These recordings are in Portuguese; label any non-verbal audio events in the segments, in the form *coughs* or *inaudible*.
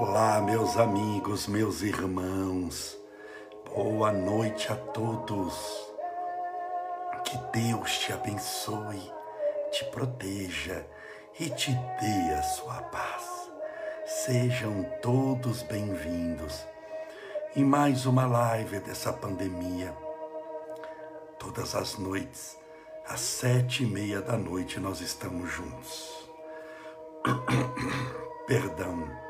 Olá, meus amigos, meus irmãos. Boa noite a todos. Que Deus te abençoe, te proteja e te dê a sua paz. Sejam todos bem-vindos em mais uma live dessa pandemia. Todas as noites, às sete e meia da noite, nós estamos juntos. *coughs* Perdão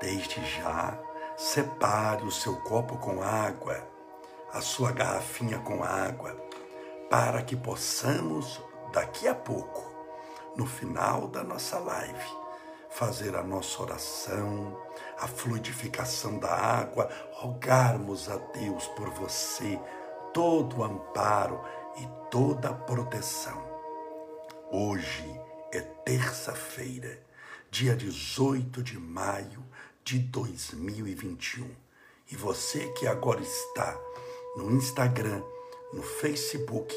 Desde já, separe o seu copo com água, a sua garrafinha com água, para que possamos, daqui a pouco, no final da nossa live, fazer a nossa oração, a fluidificação da água, rogarmos a Deus por você todo o amparo e toda a proteção. Hoje é terça-feira, dia 18 de maio de 2021. E você que agora está no Instagram, no Facebook,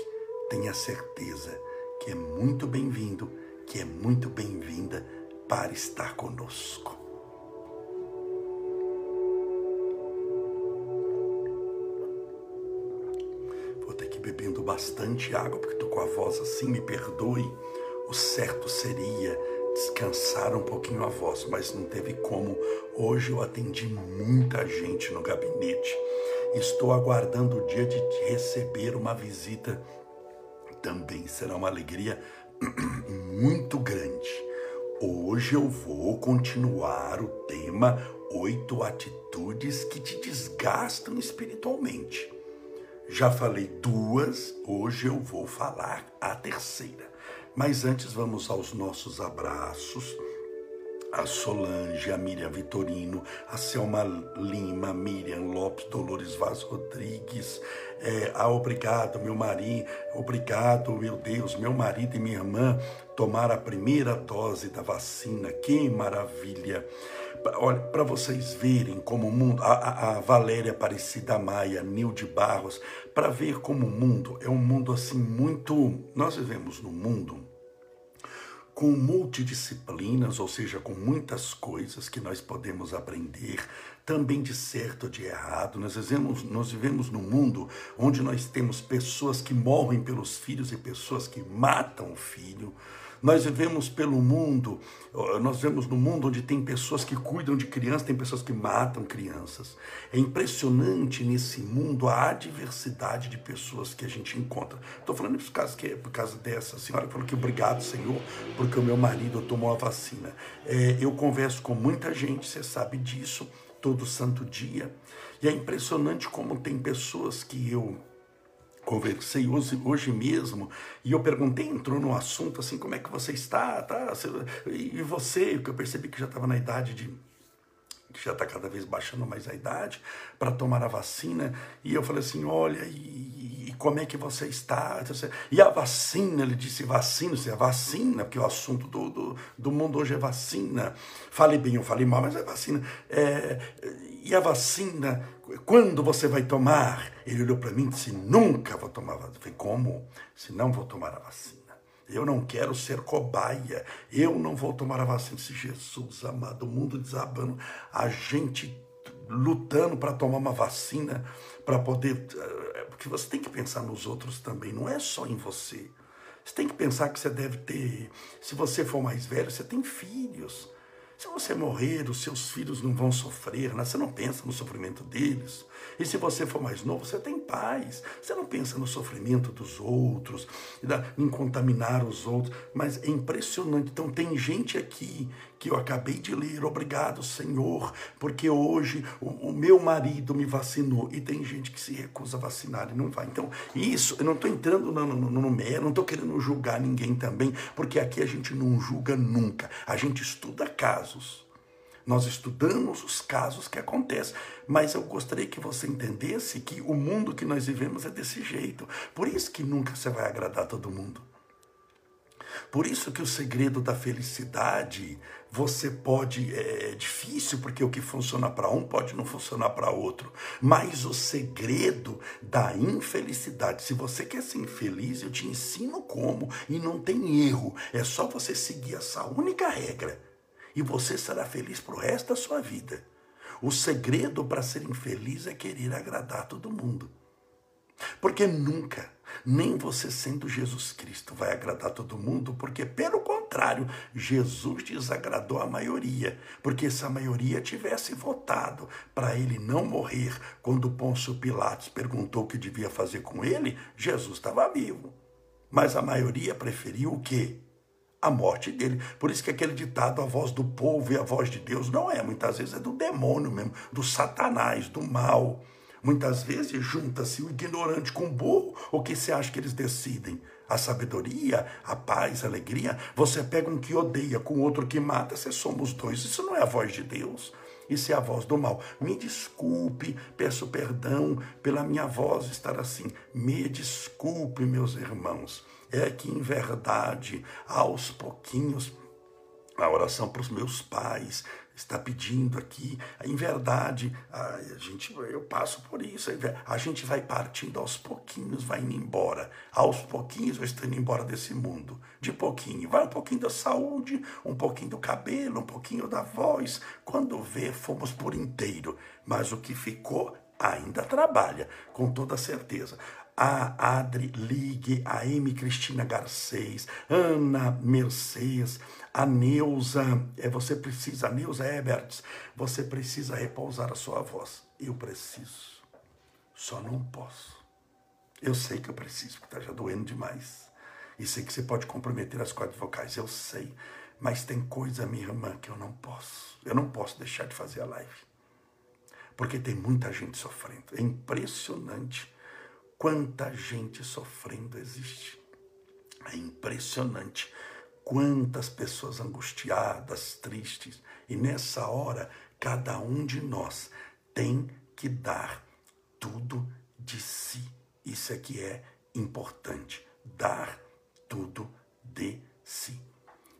tenha certeza que é muito bem-vindo, que é muito bem-vinda para estar conosco. Vou ter que bebendo bastante água, porque estou com a voz assim, me perdoe. O certo seria descansar um pouquinho a voz, mas não teve como. Hoje eu atendi muita gente no gabinete. Estou aguardando o dia de receber uma visita. Também será uma alegria *clears throat* muito grande. Hoje eu vou continuar o tema oito atitudes que te desgastam espiritualmente. Já falei duas, hoje eu vou falar a terceira. Mas antes vamos aos nossos abraços. A Solange, a Miriam Vitorino, a Selma Lima, Miriam Lopes, Dolores Vaz Rodrigues, é, a Obrigado, meu marido, obrigado, meu Deus, meu marido e minha irmã tomaram a primeira dose da vacina, que maravilha! Olha, para vocês verem como o mundo, a, a Valéria Aparecida Maia, Nilde Barros, para ver como o mundo é um mundo assim muito. Nós vivemos num mundo com multidisciplinas, ou seja, com muitas coisas que nós podemos aprender, também de certo de errado. Nós vivemos, nós vivemos num mundo onde nós temos pessoas que morrem pelos filhos e pessoas que matam o filho. Nós vivemos pelo mundo, nós vivemos no mundo onde tem pessoas que cuidam de crianças, tem pessoas que matam crianças. É impressionante nesse mundo a diversidade de pessoas que a gente encontra. Estou falando por causa, que, por causa dessa senhora que falou que obrigado, Senhor, porque o meu marido tomou a vacina. É, eu converso com muita gente, você sabe disso, todo santo dia. E é impressionante como tem pessoas que eu conversei hoje, hoje mesmo e eu perguntei, entrou no assunto assim, como é que você está? Tá? E você, que eu percebi que já estava na idade de que já está cada vez baixando mais a idade, para tomar a vacina. E eu falei assim: olha, e, e, como é que você está? E a vacina, ele disse: vacina, se é vacina, porque o assunto do, do, do, mundo hoje é vacina. Falei bem, eu falei mal, mas é vacina. É, e a vacina, quando você vai tomar? Ele olhou para mim e disse: nunca vou tomar vacina. Eu falei: como? Se não vou tomar a vacina. Eu não quero ser cobaia. Eu não vou tomar a vacina. Se Jesus amado, o mundo desabando, a gente lutando para tomar uma vacina, para poder. Eh, porque você tem que pensar nos outros também, não é só em você. Você tem que pensar que você deve ter. Se você for mais velho, você tem filhos. Se você morrer, os seus filhos não vão sofrer, né? você não pensa no sofrimento deles. E se você for mais novo, você tem paz. Você não pensa no sofrimento dos outros, em contaminar os outros. Mas é impressionante. Então, tem gente aqui que eu acabei de ler, obrigado, Senhor, porque hoje o, o meu marido me vacinou. E tem gente que se recusa a vacinar e não vai. Então, isso, eu não estou entrando no, no, no mero, não estou querendo julgar ninguém também, porque aqui a gente não julga nunca. A gente estuda casos. Nós estudamos os casos que acontecem, mas eu gostaria que você entendesse que o mundo que nós vivemos é desse jeito. Por isso que nunca você vai agradar todo mundo. Por isso que o segredo da felicidade você pode é, é difícil porque o que funciona para um pode não funcionar para outro. Mas o segredo da infelicidade, se você quer ser infeliz, eu te ensino como e não tem erro. É só você seguir essa única regra e você será feliz para o resto da sua vida. O segredo para ser infeliz é querer agradar todo mundo. Porque nunca, nem você sendo Jesus Cristo, vai agradar todo mundo, porque pelo contrário, Jesus desagradou a maioria. Porque se a maioria tivesse votado para ele não morrer quando Pôncio Pilatos perguntou o que devia fazer com ele, Jesus estava vivo. Mas a maioria preferiu o quê? A morte dele. Por isso que aquele ditado, a voz do povo e a voz de Deus, não é, muitas vezes é do demônio mesmo, do satanás, do mal. Muitas vezes junta-se o ignorante com o burro, o que você acha que eles decidem? A sabedoria, a paz, a alegria. Você pega um que odeia com outro que mata, você somos dois. Isso não é a voz de Deus. Isso é a voz do mal. Me desculpe, peço perdão pela minha voz estar assim. Me desculpe, meus irmãos é que, em verdade, aos pouquinhos, a oração para os meus pais está pedindo aqui, em verdade, a gente, eu passo por isso, a gente vai partindo aos pouquinhos, vai indo embora, aos pouquinhos estou indo embora desse mundo, de pouquinho, vai um pouquinho da saúde, um pouquinho do cabelo, um pouquinho da voz, quando vê, fomos por inteiro, mas o que ficou ainda trabalha, com toda certeza a Adri Ligue, a M. Cristina Garcês, Ana Mercedes, a Neuza, é, você precisa, a Neuza Eberts, você precisa repousar a sua voz. Eu preciso, só não posso. Eu sei que eu preciso, porque está já doendo demais. E sei que você pode comprometer as cordas vocais, eu sei. Mas tem coisa, minha irmã, que eu não posso. Eu não posso deixar de fazer a live. Porque tem muita gente sofrendo. É impressionante Quanta gente sofrendo existe. É impressionante quantas pessoas angustiadas, tristes. E nessa hora, cada um de nós tem que dar tudo de si. Isso é que é importante. Dar tudo de si.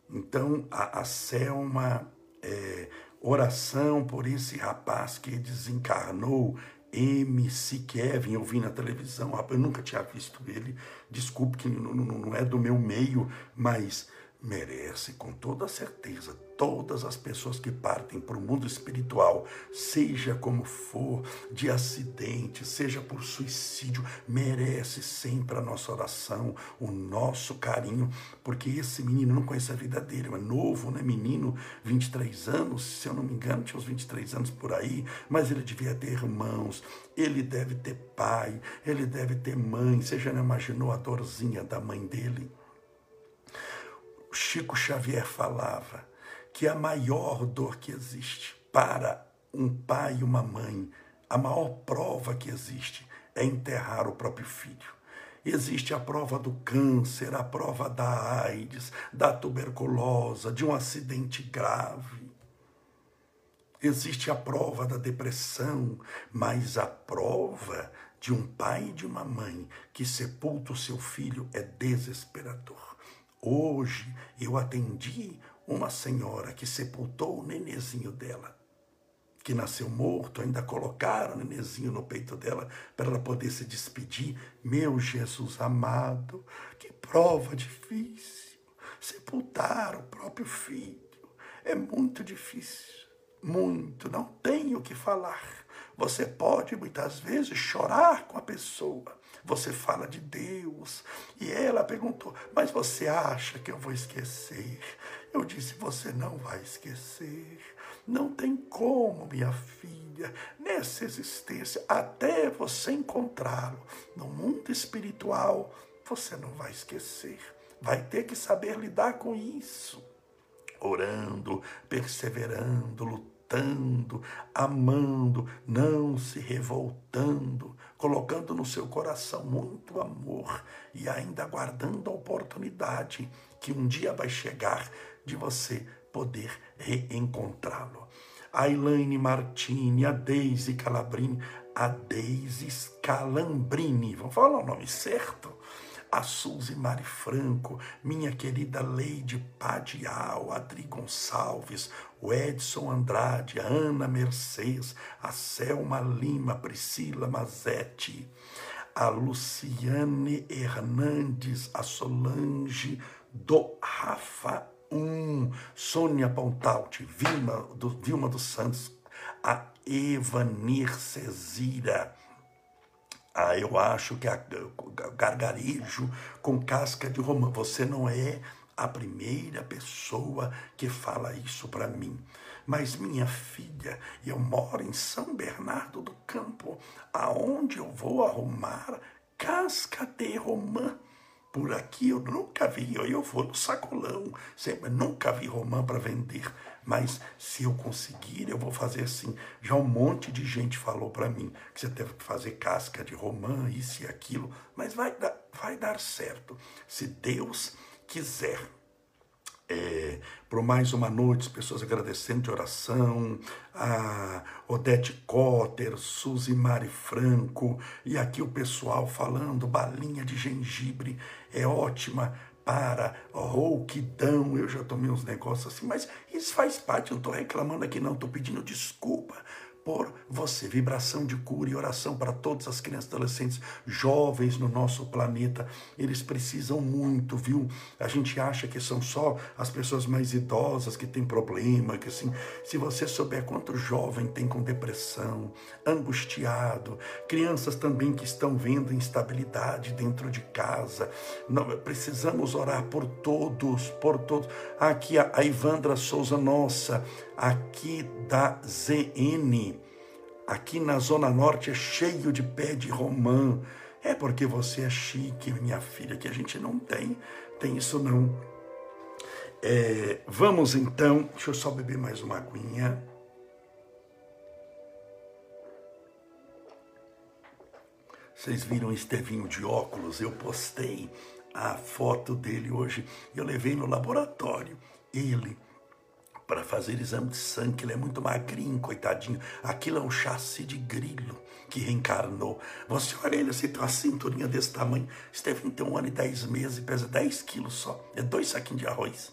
Então, a, a Selma, é, oração por esse rapaz que desencarnou MC Kevin, eu vi na televisão, eu nunca tinha visto ele, desculpe que não, não, não é do meu meio, mas merece com toda certeza todas as pessoas que partem para o mundo espiritual, seja como for, de acidente, seja por suicídio, merece sempre a nossa oração, o nosso carinho, porque esse menino não conhece a vida dele, é novo, né? Menino, 23 anos, se eu não me engano, tinha uns 23 anos por aí, mas ele devia ter irmãos, ele deve ter pai, ele deve ter mãe, você já não imaginou a dorzinha da mãe dele? Chico Xavier falava que a maior dor que existe para um pai e uma mãe, a maior prova que existe é enterrar o próprio filho. Existe a prova do câncer, a prova da AIDS, da tuberculose, de um acidente grave. Existe a prova da depressão, mas a prova de um pai e de uma mãe que sepulta o seu filho é desesperador. Hoje eu atendi uma senhora que sepultou o nenezinho dela, que nasceu morto, ainda colocaram o nenezinho no peito dela para ela poder se despedir. Meu Jesus amado, que prova difícil. Sepultar o próprio filho é muito difícil, muito, não tenho o que falar. Você pode muitas vezes chorar com a pessoa, você fala de Deus. E ela perguntou: Mas você acha que eu vou esquecer? Eu disse: Você não vai esquecer. Não tem como, minha filha, nessa existência, até você encontrá-lo no mundo espiritual, você não vai esquecer. Vai ter que saber lidar com isso. Orando, perseverando, lutando, amando, não se revoltando, colocando no seu coração muito amor e ainda aguardando a oportunidade que um dia vai chegar de você poder reencontrá-lo. A Elaine Martini, a Deise Calabrini, a Deise Scalambrini, vamos falar o nome certo? A Suzy Mari Franco, minha querida Leide Padial, Adri Gonçalves, o Edson Andrade, a Ana Mercedes, a Selma Lima, Priscila Mazetti, a Luciane Hernandes, a Solange do Rafael, um, Sônia Pontalti, Vilma, do, Vilma dos Santos, a Evanir Cesira, ah, eu acho que a, gargarejo com casca de romã. Você não é a primeira pessoa que fala isso para mim. Mas minha filha, eu moro em São Bernardo do Campo, aonde eu vou arrumar casca de romã? Por aqui eu nunca vi, eu vou no sacolão, sempre nunca vi romã para vender. Mas se eu conseguir, eu vou fazer assim. Já um monte de gente falou para mim que você deve fazer casca de romã, isso e aquilo. Mas vai dar, vai dar certo. Se Deus quiser. É, por mais uma noite, as pessoas agradecendo de oração, a Odete Cotter, Suzy Mari Franco, e aqui o pessoal falando, balinha de gengibre é ótima para, rouquidão, eu já tomei uns negócios assim, mas isso faz parte, eu não estou reclamando aqui não, estou pedindo desculpa por você. Vibração de cura e oração para todas as crianças adolescentes jovens no nosso planeta. Eles precisam muito, viu? A gente acha que são só as pessoas mais idosas que têm problema, que assim, se você souber quanto jovem tem com depressão, angustiado, crianças também que estão vendo instabilidade dentro de casa. Não, precisamos orar por todos, por todos. Aqui a Ivandra Souza Nossa, aqui da ZN, aqui na Zona Norte é cheio de pé de romã. É porque você é chique, minha filha, que a gente não tem, tem isso não. É, vamos então, deixa eu só beber mais uma aguinha. Vocês viram o Estevinho de óculos? Eu postei a foto dele hoje. Eu levei no laboratório. Ele para fazer exame de sangue, ele é muito magrinho, coitadinho. Aquilo é um chassi de grilo que reencarnou. Você olha ele, você tem uma cinturinha desse tamanho. Stephen tem um ano e dez meses e pesa 10 quilos só. É dois saquinhos de arroz.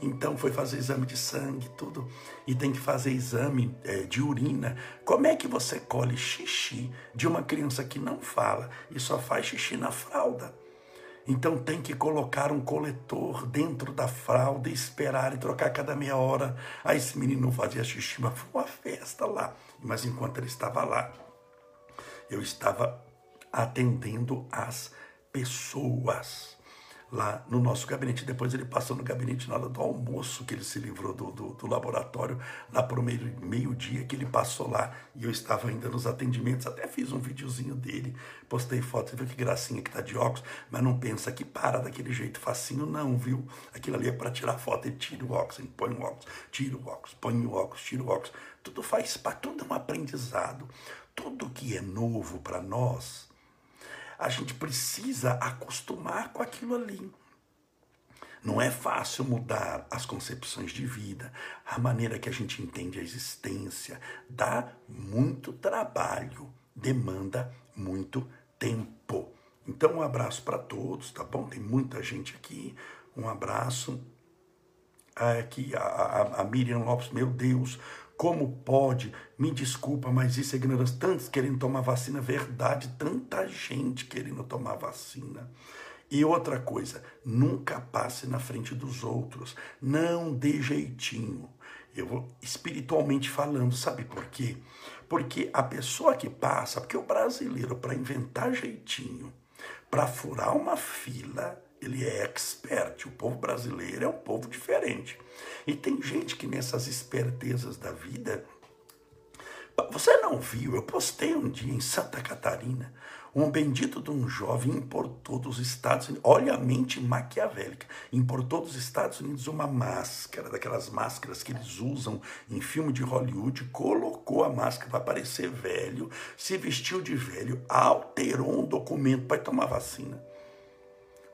Então foi fazer exame de sangue, tudo. E tem que fazer exame é, de urina. Como é que você colhe xixi de uma criança que não fala e só faz xixi na fralda? Então tem que colocar um coletor dentro da fralda e esperar e trocar cada meia hora. Aí esse menino fazia xixi, mas foi uma festa lá. Mas enquanto ele estava lá, eu estava atendendo as pessoas lá no nosso gabinete. Depois ele passou no gabinete na hora do almoço, que ele se livrou do, do, do laboratório, lá para o meio-dia que ele passou lá e eu estava ainda nos atendimentos. Até fiz um videozinho dele, postei foto, você viu que gracinha que tá de óculos, mas não pensa que para daquele jeito facinho, não, viu? Aquilo ali é para tirar foto, ele tira o óculos, ele põe o óculos, tira o óculos, põe o óculos, tira o óculos. Tudo faz para tudo é um aprendizado. Tudo que é novo para nós a gente precisa acostumar com aquilo ali. Não é fácil mudar as concepções de vida, a maneira que a gente entende a existência. Dá muito trabalho, demanda muito tempo. Então, um abraço para todos, tá bom? Tem muita gente aqui. Um abraço. Aqui a, a, a Miriam Lopes, meu Deus, como pode? Me desculpa, mas isso é ignorância. Tantos querendo tomar vacina, verdade, tanta gente querendo tomar vacina. E outra coisa, nunca passe na frente dos outros. Não dê jeitinho. Eu vou espiritualmente falando, sabe por quê? Porque a pessoa que passa, porque o brasileiro, para inventar jeitinho, para furar uma fila, ele é expert. O povo brasileiro é um povo diferente. E tem gente que nessas espertezas da vida. Você não viu? Eu postei um dia em Santa Catarina. Um bendito de um jovem importou dos Estados Unidos, olha a mente maquiavélica, importou dos Estados Unidos uma máscara, daquelas máscaras que eles usam em filme de Hollywood, colocou a máscara para parecer velho, se vestiu de velho, alterou um documento para tomar vacina.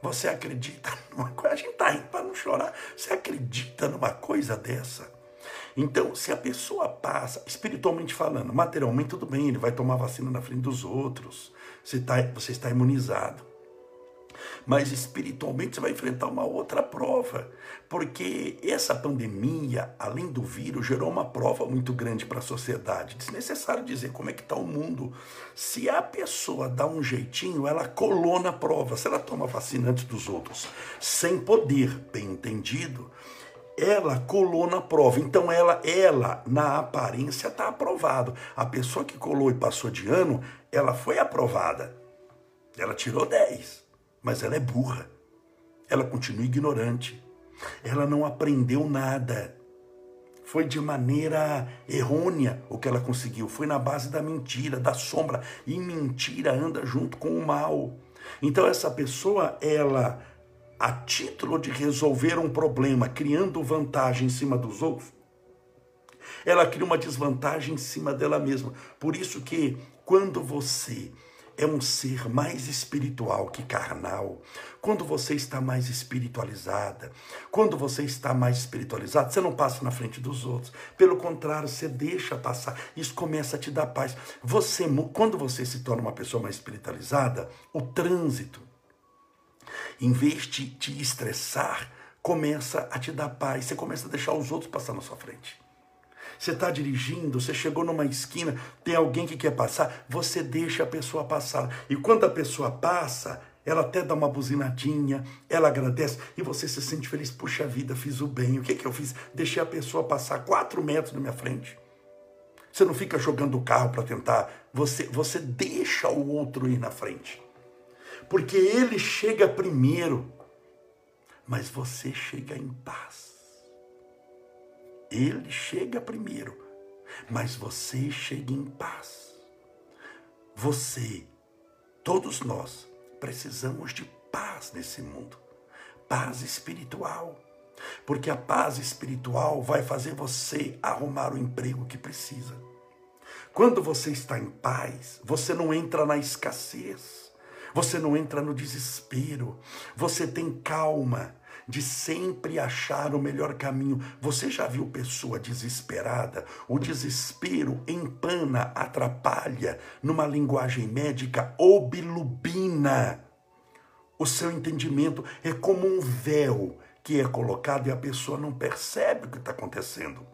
Você acredita *laughs* numa coisa? A gente está indo para não chorar. Você acredita numa coisa dessa? Então, se a pessoa passa, espiritualmente falando, materialmente tudo bem, ele vai tomar vacina na frente dos outros, você, tá, você está imunizado mas espiritualmente você vai enfrentar uma outra prova, porque essa pandemia, além do vírus, gerou uma prova muito grande para a sociedade. Desnecessário dizer como é que está o mundo. Se a pessoa dá um jeitinho, ela colou na prova. Se ela toma vacina antes dos outros, sem poder, bem entendido, ela colou na prova. Então ela, ela na aparência está aprovado. A pessoa que colou e passou de ano, ela foi aprovada. Ela tirou 10, mas ela é burra. Ela continua ignorante. Ela não aprendeu nada. Foi de maneira errônea o que ela conseguiu. Foi na base da mentira, da sombra. E mentira anda junto com o mal. Então essa pessoa, ela a título de resolver um problema, criando vantagem em cima dos outros, ela cria uma desvantagem em cima dela mesma. Por isso que quando você é um ser mais espiritual que carnal, quando você está mais espiritualizada, quando você está mais espiritualizado, você não passa na frente dos outros. Pelo contrário, você deixa passar. Isso começa a te dar paz. Você, quando você se torna uma pessoa mais espiritualizada, o trânsito, em vez de te estressar, começa a te dar paz. Você começa a deixar os outros passar na sua frente. Você está dirigindo, você chegou numa esquina, tem alguém que quer passar, você deixa a pessoa passar. E quando a pessoa passa, ela até dá uma buzinadinha, ela agradece e você se sente feliz. Puxa vida, fiz o bem. O que, que eu fiz? Deixei a pessoa passar quatro metros na minha frente. Você não fica jogando o carro para tentar, você, você deixa o outro ir na frente porque ele chega primeiro, mas você chega em paz. Ele chega primeiro, mas você chega em paz. Você, todos nós, precisamos de paz nesse mundo, paz espiritual. Porque a paz espiritual vai fazer você arrumar o emprego que precisa. Quando você está em paz, você não entra na escassez. Você não entra no desespero. Você tem calma de sempre achar o melhor caminho. Você já viu pessoa desesperada? O desespero empana, atrapalha, numa linguagem médica, obilubina. O seu entendimento é como um véu que é colocado e a pessoa não percebe o que está acontecendo.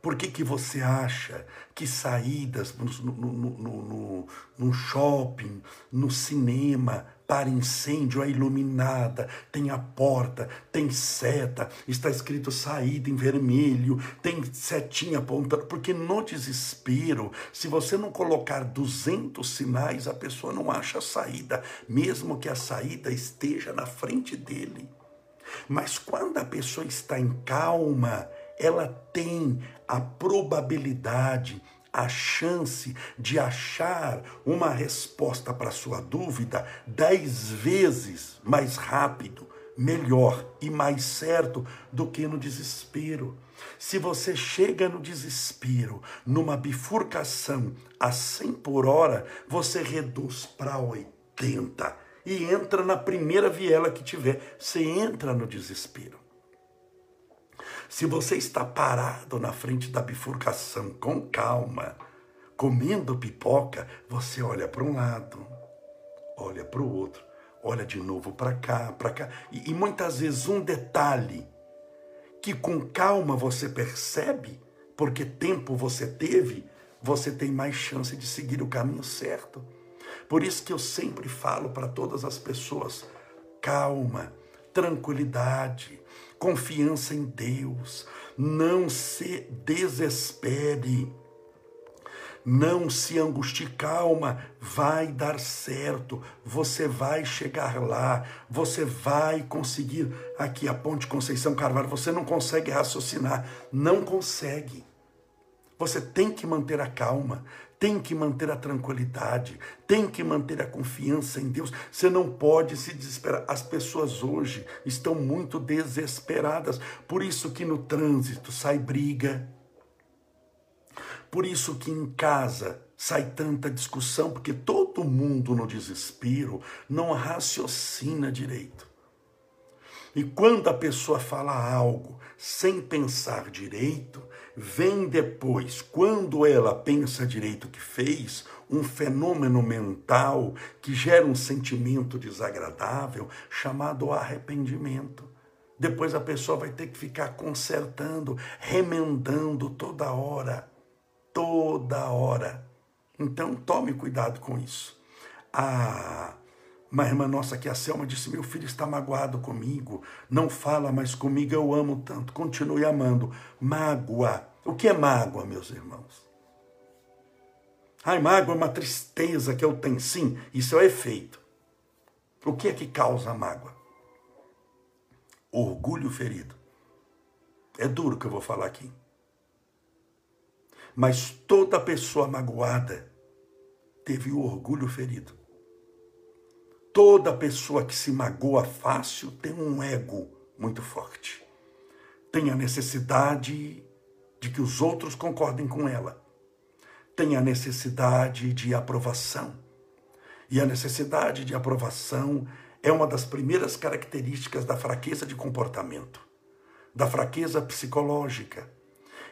Por que, que você acha que saídas no, no, no, no, shopping, no cinema, para incêndio é iluminada, tem a porta, tem seta, está escrito saída em vermelho, tem setinha apontando, porque no desespero, se você não colocar 200 sinais, a pessoa não acha a saída, mesmo que a saída esteja na frente dele. Mas quando a pessoa está em calma, ela tem a probabilidade, a chance de achar uma resposta para sua dúvida dez vezes mais rápido, melhor e mais certo do que no desespero. Se você chega no desespero, numa bifurcação a 100 por hora, você reduz para 80 e entra na primeira viela que tiver. Você entra no desespero. Se você está parado na frente da bifurcação com calma, comendo pipoca, você olha para um lado, olha para o outro, olha de novo para cá, para cá. E, e muitas vezes um detalhe que com calma você percebe, porque tempo você teve, você tem mais chance de seguir o caminho certo. Por isso que eu sempre falo para todas as pessoas: calma, tranquilidade, confiança em Deus. Não se desespere. Não se angustie, calma, vai dar certo, você vai chegar lá, você vai conseguir. Aqui a Ponte Conceição Carvalho, você não consegue raciocinar, não consegue. Você tem que manter a calma, tem que manter a tranquilidade, tem que manter a confiança em Deus. Você não pode se desesperar. As pessoas hoje estão muito desesperadas. Por isso que no trânsito sai briga. Por isso que em casa sai tanta discussão, porque todo mundo no desespero não raciocina direito. E quando a pessoa fala algo sem pensar direito, vem depois, quando ela pensa direito o que fez, um fenômeno mental que gera um sentimento desagradável chamado arrependimento. Depois a pessoa vai ter que ficar consertando, remendando toda hora, toda hora. Então tome cuidado com isso. Ah, Uma irmã nossa que a Selma disse: Meu filho está magoado comigo, não fala mais comigo, eu amo tanto, continue amando. Mágoa. O que é mágoa, meus irmãos? Ai, mágoa é uma tristeza que eu tenho. Sim, isso é o efeito. O que é que causa mágoa? Orgulho ferido. É duro que eu vou falar aqui. Mas toda pessoa magoada teve o orgulho ferido. Toda pessoa que se magoa fácil tem um ego muito forte. Tem a necessidade de que os outros concordem com ela. Tem a necessidade de aprovação. E a necessidade de aprovação é uma das primeiras características da fraqueza de comportamento, da fraqueza psicológica.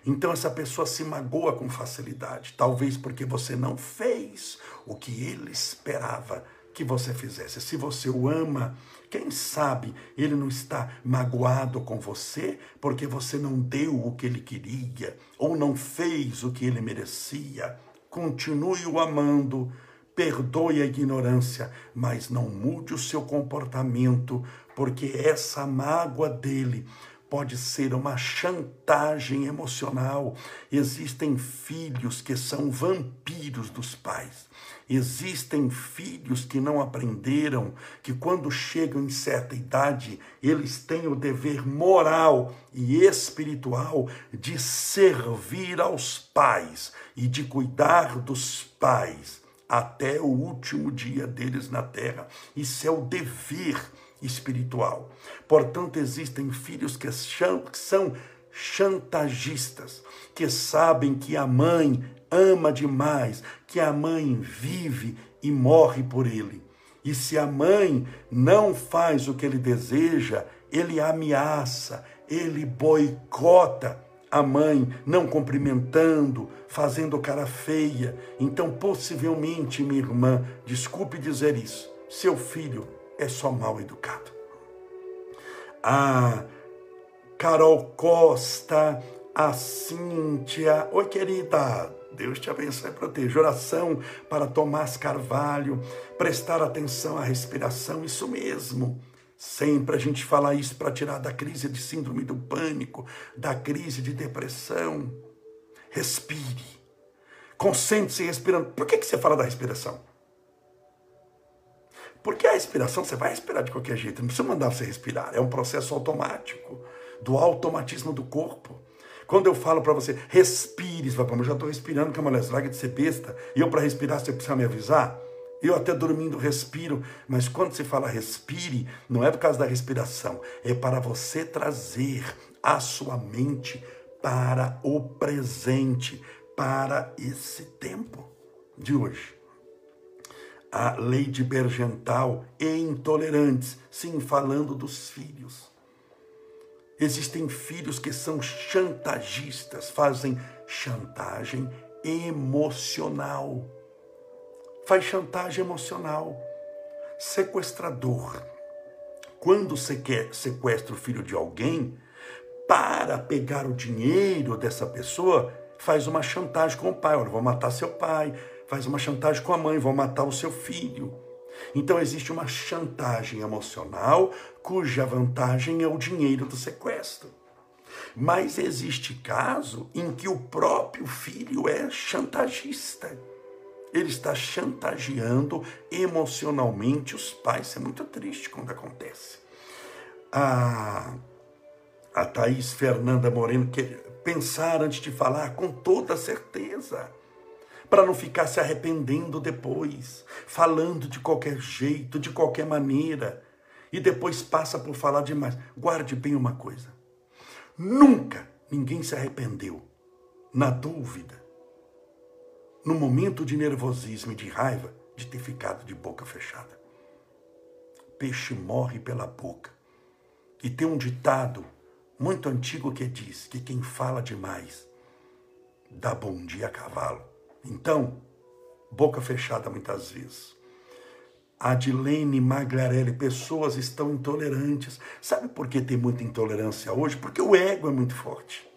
Então essa pessoa se magoa com facilidade, talvez porque você não fez o que ele esperava que você fizesse. Se você o ama, quem sabe ele não está magoado com você porque você não deu o que ele queria ou não fez o que ele merecia. Continue o amando, perdoe a ignorância, mas não mude o seu comportamento, porque essa mágoa dele pode ser uma chantagem emocional. Existem filhos que são vampiros dos pais. Existem filhos que não aprenderam que quando chegam em certa idade, eles têm o dever moral e espiritual de servir aos pais e de cuidar dos pais até o último dia deles na terra. Isso é o dever espiritual. Portanto, existem filhos que são chantagistas, que sabem que a mãe ama demais, que a mãe vive e morre por ele. E se a mãe não faz o que ele deseja, ele ameaça, ele boicota a mãe, não cumprimentando, fazendo cara feia. Então, possivelmente, minha irmã, desculpe dizer isso, seu filho é só mal educado. A Carol Costa, a Cíntia. Oi, querida. Deus te abençoe e proteja. Oração para Tomás Carvalho. Prestar atenção à respiração. Isso mesmo. Sempre a gente fala isso para tirar da crise de síndrome do pânico, da crise de depressão. Respire. Concentre-se respirando. Por que, que você fala da respiração? Porque a respiração, você vai respirar de qualquer jeito, não precisa mandar você respirar, é um processo automático, do automatismo do corpo. Quando eu falo para você, respire, você vai falar, eu já estou respirando, que é uma larga de ser besta, e eu para respirar você precisa me avisar? Eu até dormindo respiro, mas quando se fala respire, não é por causa da respiração, é para você trazer a sua mente para o presente, para esse tempo de hoje a lei de Bergental e intolerantes, sim, falando dos filhos. Existem filhos que são chantagistas, fazem chantagem emocional. Faz chantagem emocional. Sequestrador. Quando você quer sequestra o filho de alguém, para pegar o dinheiro dessa pessoa, faz uma chantagem com o pai. Olha, vou matar seu pai, faz uma chantagem com a mãe, vão matar o seu filho. Então existe uma chantagem emocional cuja vantagem é o dinheiro do sequestro. Mas existe caso em que o próprio filho é chantagista. Ele está chantageando emocionalmente os pais. Isso é muito triste quando acontece. A, a Thaís Fernanda Moreno quer pensar antes de falar com toda certeza para não ficar se arrependendo depois, falando de qualquer jeito, de qualquer maneira, e depois passa por falar demais. Guarde bem uma coisa: nunca ninguém se arrependeu, na dúvida, no momento de nervosismo e de raiva, de ter ficado de boca fechada. Peixe morre pela boca. E tem um ditado muito antigo que diz que quem fala demais dá bom dia a cavalo. Então, boca fechada muitas vezes. Adilene Maglarelli, pessoas estão intolerantes. Sabe por que tem muita intolerância hoje? Porque o ego é muito forte.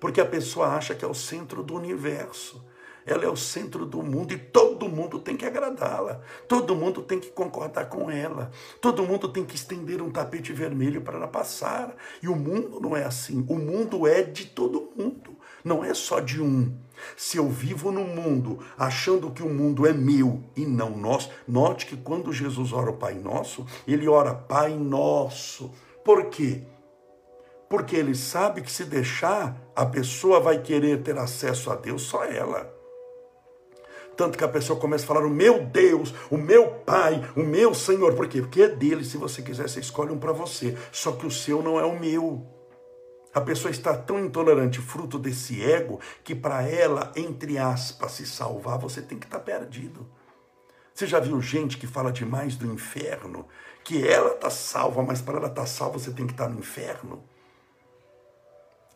Porque a pessoa acha que é o centro do universo. ela é o centro do mundo e todo mundo tem que agradá-la, todo mundo tem que concordar com ela, todo mundo tem que estender um tapete vermelho para ela passar. E o mundo não é assim, o mundo é de todo mundo, não é só de um. Se eu vivo no mundo achando que o mundo é meu e não nosso, note que quando Jesus ora o Pai Nosso, ele ora Pai Nosso. Por quê? Porque ele sabe que se deixar, a pessoa vai querer ter acesso a Deus, só ela. Tanto que a pessoa começa a falar: o meu Deus, o meu Pai, o meu Senhor. Por quê? Porque é dele. Se você quiser, você escolhe um para você. Só que o seu não é o meu. A pessoa está tão intolerante, fruto desse ego, que para ela, entre aspas, se salvar, você tem que estar tá perdido. Você já viu gente que fala demais do inferno? Que ela está salva, mas para ela estar tá salva, você tem que estar tá no inferno?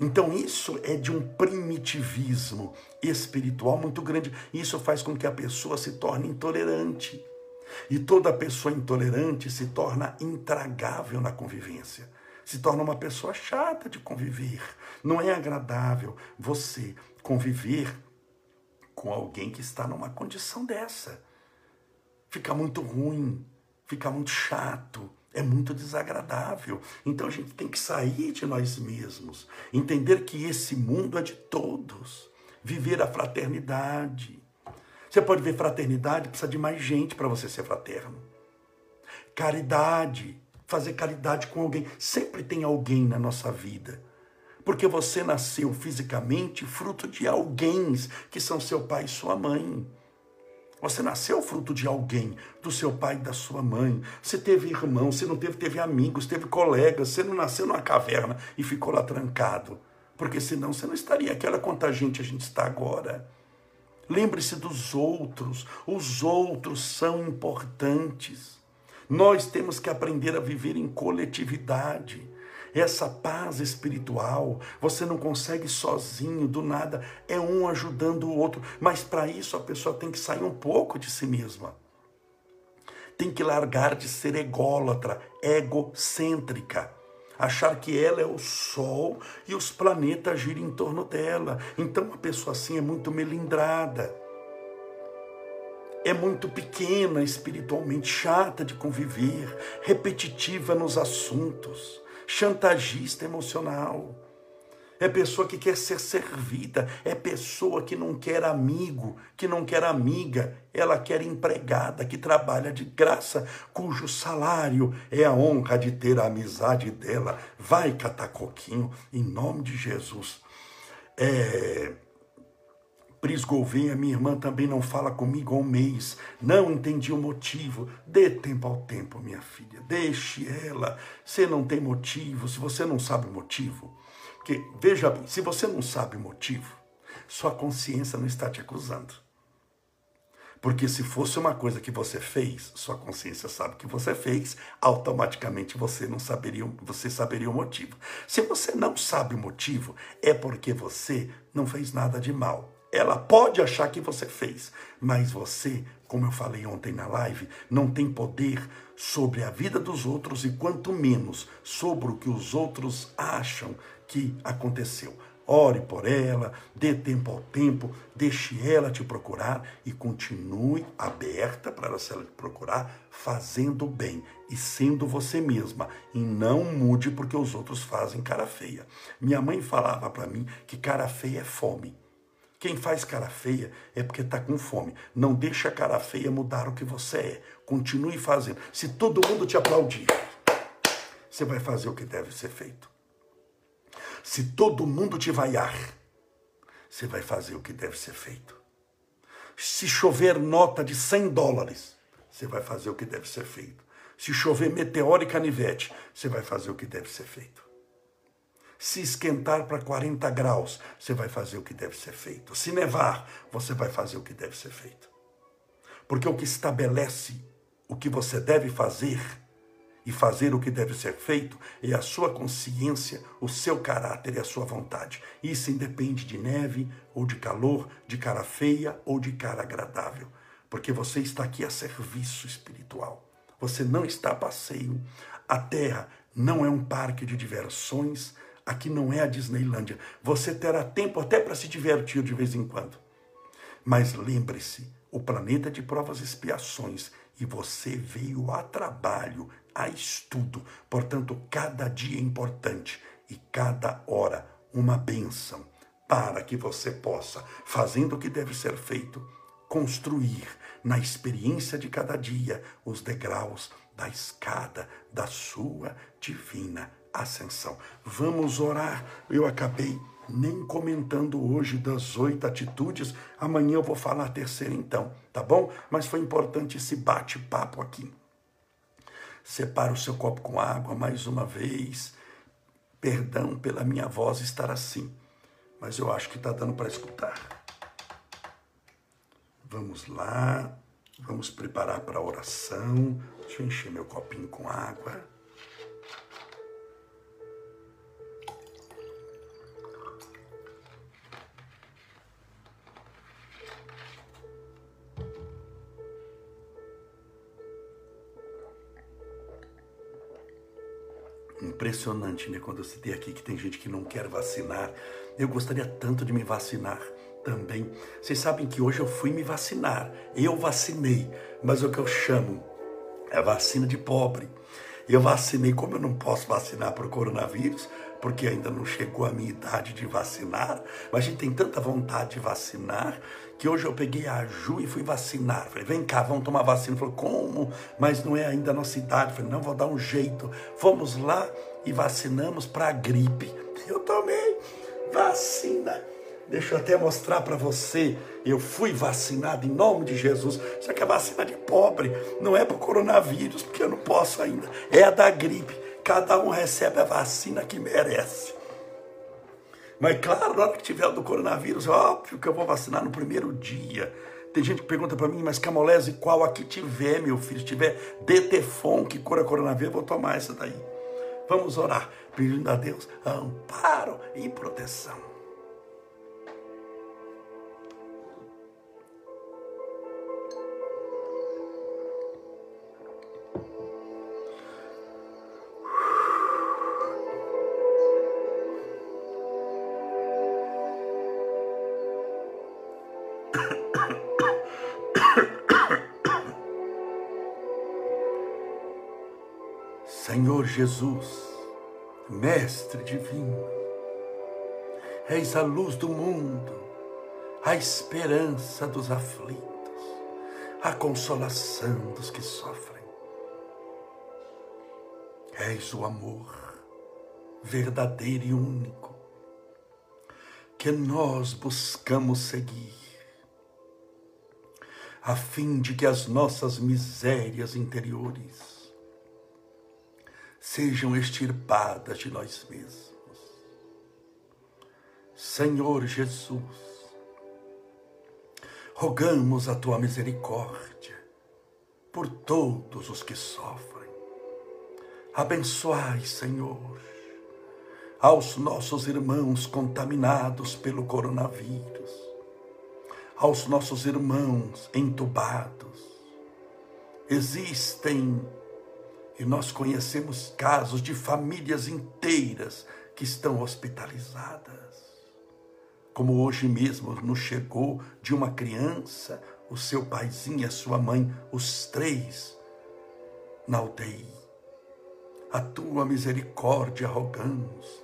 Então, isso é de um primitivismo espiritual muito grande. Isso faz com que a pessoa se torne intolerante. E toda pessoa intolerante se torna intragável na convivência. Se torna uma pessoa chata de conviver. Não é agradável você conviver com alguém que está numa condição dessa. Fica muito ruim, fica muito chato é muito desagradável. Então a gente tem que sair de nós mesmos, entender que esse mundo é de todos, viver a fraternidade. Você pode ver fraternidade, precisa de mais gente para você ser fraterno. Caridade, fazer caridade com alguém. Sempre tem alguém na nossa vida. Porque você nasceu fisicamente fruto de alguém que são seu pai e sua mãe. Você nasceu fruto de alguém, do seu pai e da sua mãe. Você teve irmão, você não teve, teve amigos, teve colegas. Você não nasceu numa caverna e ficou lá trancado. Porque senão você não estaria aquela quanta gente a gente está agora. Lembre-se dos outros. Os outros são importantes. Nós temos que aprender a viver em coletividade essa paz espiritual. Você não consegue sozinho, do nada, é um ajudando o outro. Mas para isso a pessoa tem que sair um pouco de si mesma. Tem que largar de ser ególatra, egocêntrica. Achar que ela é o Sol e os planetas giram em torno dela. Então, uma pessoa assim é muito melindrada é muito pequena espiritualmente, chata de conviver, repetitiva nos assuntos chantagista emocional. É pessoa que quer ser servida, é pessoa que não quer amigo, que não quer amiga, ela quer empregada que trabalha de graça, cujo salário é a honra de ter a amizade dela. Vai catar coquinho, em nome de Jesus. É, Pris Gouveia, minha irmã, também não fala comigo há um mês. Não entendi o motivo. Dê tempo ao tempo, minha filha. Deixe ela. Você não tem motivo. Se você não sabe o motivo. Porque, veja bem, se você não sabe o motivo, sua consciência não está te acusando. Porque se fosse uma coisa que você fez, sua consciência sabe que você fez, automaticamente você não saberia, você saberia o motivo. Se você não sabe o motivo, é porque você não fez nada de mal. Ela pode achar que você fez, mas você, como eu falei ontem na live, não tem poder sobre a vida dos outros e quanto menos sobre o que os outros acham que aconteceu. Ore por ela, dê tempo ao tempo, deixe ela te procurar e continue aberta para ela se ela te procurar, fazendo bem e sendo você mesma. E não mude porque os outros fazem cara feia. Minha mãe falava para mim que cara feia é fome. Quem faz cara feia é porque está com fome. Não deixa a cara feia mudar o que você é. Continue fazendo. Se todo mundo te aplaudir, você vai fazer o que deve ser feito. Se todo mundo te vaiar, você vai fazer o que deve ser feito. Se chover nota de 100 dólares, você vai fazer o que deve ser feito. Se chover meteoro e canivete, você vai fazer o que deve ser feito se esquentar para 40 graus, você vai fazer o que deve ser feito. Se nevar, você vai fazer o que deve ser feito. Porque o que estabelece o que você deve fazer e fazer o que deve ser feito é a sua consciência, o seu caráter e a sua vontade. Isso independe de neve ou de calor, de cara feia ou de cara agradável. Porque você está aqui a serviço espiritual. Você não está a passeio. A terra não é um parque de diversões, Aqui não é a Disneylândia. Você terá tempo até para se divertir de vez em quando. Mas lembre-se, o planeta de provas e expiações e você veio a trabalho, a estudo. Portanto, cada dia é importante e cada hora uma bênção para que você possa, fazendo o que deve ser feito, construir na experiência de cada dia os degraus da escada da sua divina ascensão. Vamos orar. Eu acabei nem comentando hoje das oito atitudes. Amanhã eu vou falar a terceira então, tá bom? Mas foi importante esse bate-papo aqui. Separa o seu copo com água mais uma vez. Perdão pela minha voz estar assim, mas eu acho que está dando para escutar. Vamos lá, vamos preparar para a oração. Deixa eu encher meu copinho com água. Impressionante, né? Quando eu citei aqui que tem gente que não quer vacinar. Eu gostaria tanto de me vacinar também. Vocês sabem que hoje eu fui me vacinar. Eu vacinei, mas o que eu chamo é vacina de pobre. Eu vacinei, como eu não posso vacinar para o coronavírus, porque ainda não chegou a minha idade de vacinar, mas a gente tem tanta vontade de vacinar que hoje eu peguei a Ju e fui vacinar. Falei, vem cá, vamos tomar vacina. Falou, como? Mas não é ainda a nossa idade. Falei, não, vou dar um jeito. Fomos lá e vacinamos para a gripe. Eu tomei vacina. Deixa eu até mostrar para você. Eu fui vacinado em nome de Jesus. Isso aqui é vacina de pobre. Não é para o coronavírus, porque eu não posso ainda. É a da gripe. Cada um recebe a vacina que merece. Mas claro, na hora que tiver do coronavírus, óbvio que eu vou vacinar no primeiro dia. Tem gente que pergunta para mim, mas camolese qual aqui tiver, meu filho? Se tiver DTFON que cura coronavírus, eu vou tomar essa daí. Vamos orar, pedindo a Deus amparo e proteção. Jesus, Mestre Divino, eis a luz do mundo, a esperança dos aflitos, a consolação dos que sofrem. És o amor verdadeiro e único que nós buscamos seguir, a fim de que as nossas misérias interiores sejam extirpadas de nós mesmos. Senhor Jesus, rogamos a tua misericórdia por todos os que sofrem. Abençoai, Senhor, aos nossos irmãos contaminados pelo coronavírus, aos nossos irmãos entubados. Existem e nós conhecemos casos de famílias inteiras que estão hospitalizadas. Como hoje mesmo nos chegou de uma criança, o seu paizinho e a sua mãe, os três na UTI. A tua misericórdia rogamos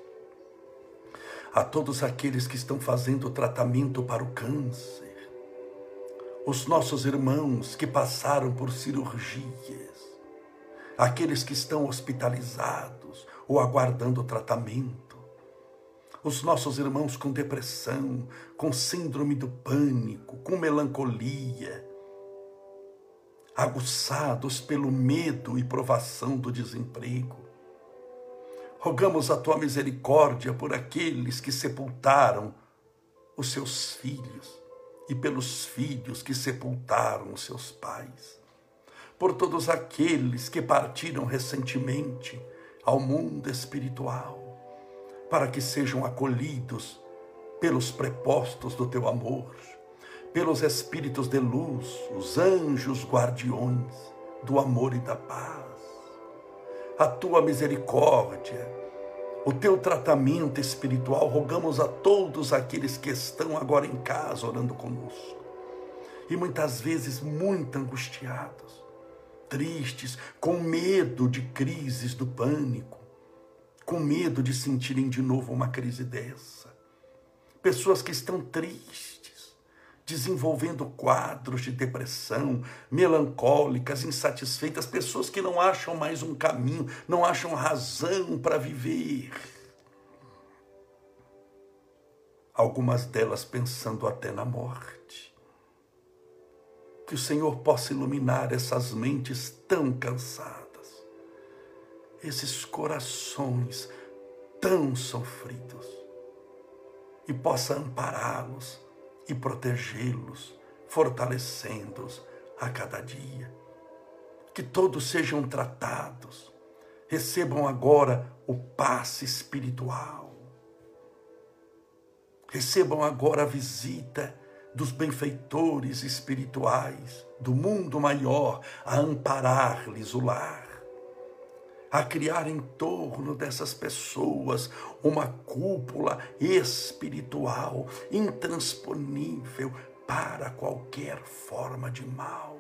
a todos aqueles que estão fazendo tratamento para o câncer, os nossos irmãos que passaram por cirurgias, aqueles que estão hospitalizados ou aguardando tratamento, os nossos irmãos com depressão, com síndrome do pânico, com melancolia, aguçados pelo medo e provação do desemprego. Rogamos a tua misericórdia por aqueles que sepultaram os seus filhos e pelos filhos que sepultaram os seus pais por todos aqueles que partiram recentemente ao mundo espiritual, para que sejam acolhidos pelos prepostos do teu amor, pelos espíritos de luz, os anjos guardiões do amor e da paz. A tua misericórdia, o teu tratamento espiritual, rogamos a todos aqueles que estão agora em casa orando conosco e muitas vezes muito angustiados, tristes, com medo de crises do pânico, com medo de sentirem de novo uma crise dessa. Pessoas que estão tristes, desenvolvendo quadros de depressão, melancólicas, insatisfeitas, pessoas que não acham mais um caminho, não acham razão para viver. Algumas delas pensando até na morte. Que o Senhor possa iluminar essas mentes tão cansadas, esses corações tão sofridos, e possa ampará-los e protegê-los, fortalecendo-os a cada dia. Que todos sejam tratados, recebam agora o passe espiritual. Recebam agora a visita dos benfeitores espirituais do mundo maior a amparar-lhes o lar, a criar em torno dessas pessoas uma cúpula espiritual intransponível para qualquer forma de mal.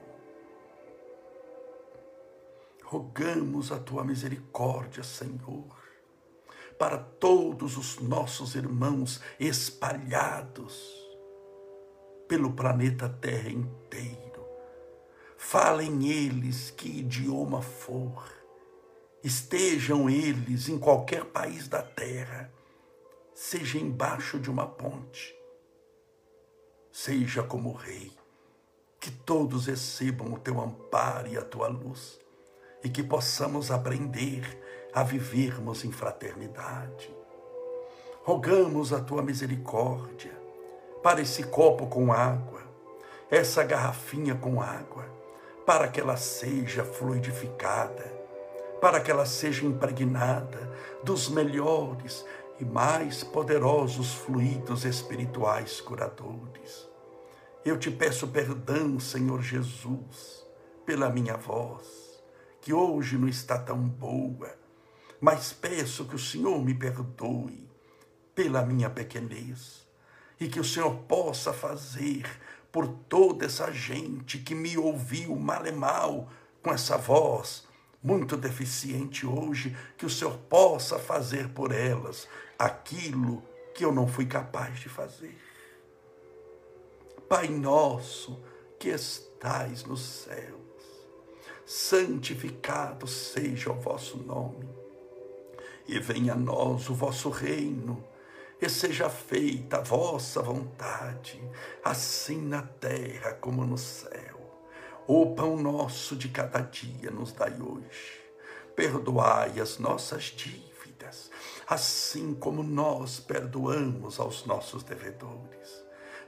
Rogamos a tua misericórdia, Senhor, para todos os nossos irmãos espalhados pelo planeta Terra inteiro. Falem eles que idioma for, estejam eles em qualquer país da Terra, seja embaixo de uma ponte, seja como rei, que todos recebam o teu amparo e a tua luz, e que possamos aprender a vivermos em fraternidade. Rogamos a tua misericórdia para esse copo com água, essa garrafinha com água, para que ela seja fluidificada, para que ela seja impregnada dos melhores e mais poderosos fluidos espirituais curadores. Eu te peço perdão, Senhor Jesus, pela minha voz, que hoje não está tão boa, mas peço que o Senhor me perdoe pela minha pequenez e que o Senhor possa fazer por toda essa gente que me ouviu mal e mal com essa voz muito deficiente hoje, que o Senhor possa fazer por elas aquilo que eu não fui capaz de fazer. Pai nosso que estais nos céus, santificado seja o vosso nome, e venha a nós o vosso reino e seja feita a vossa vontade, assim na terra como no céu. O pão nosso de cada dia nos dai hoje. Perdoai as nossas dívidas, assim como nós perdoamos aos nossos devedores.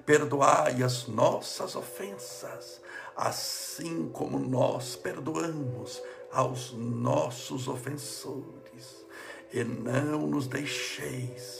Perdoai as nossas ofensas, assim como nós perdoamos aos nossos ofensores. E não nos deixeis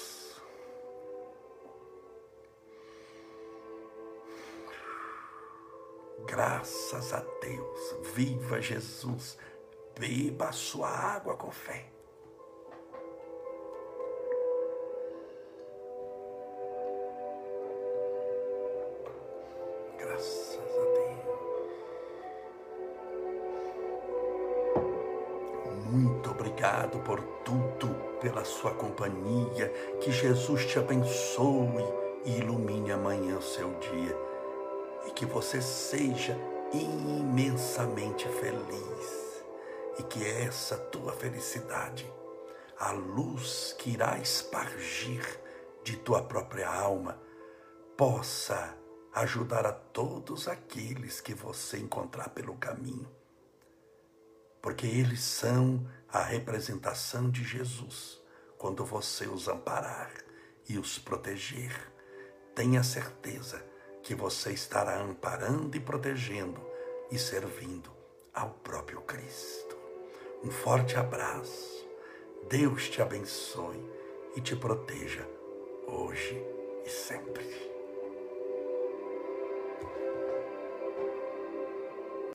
Graças a Deus. Viva Jesus. Beba a sua água com fé. Graças a Deus. Muito obrigado por tudo, pela sua companhia. Que Jesus te abençoe e ilumine amanhã o seu dia e que você seja imensamente feliz e que essa tua felicidade, a luz que irá espargir de tua própria alma, possa ajudar a todos aqueles que você encontrar pelo caminho. Porque eles são a representação de Jesus quando você os amparar e os proteger. Tenha certeza que você estará amparando e protegendo e servindo ao próprio Cristo. Um forte abraço. Deus te abençoe e te proteja hoje e sempre.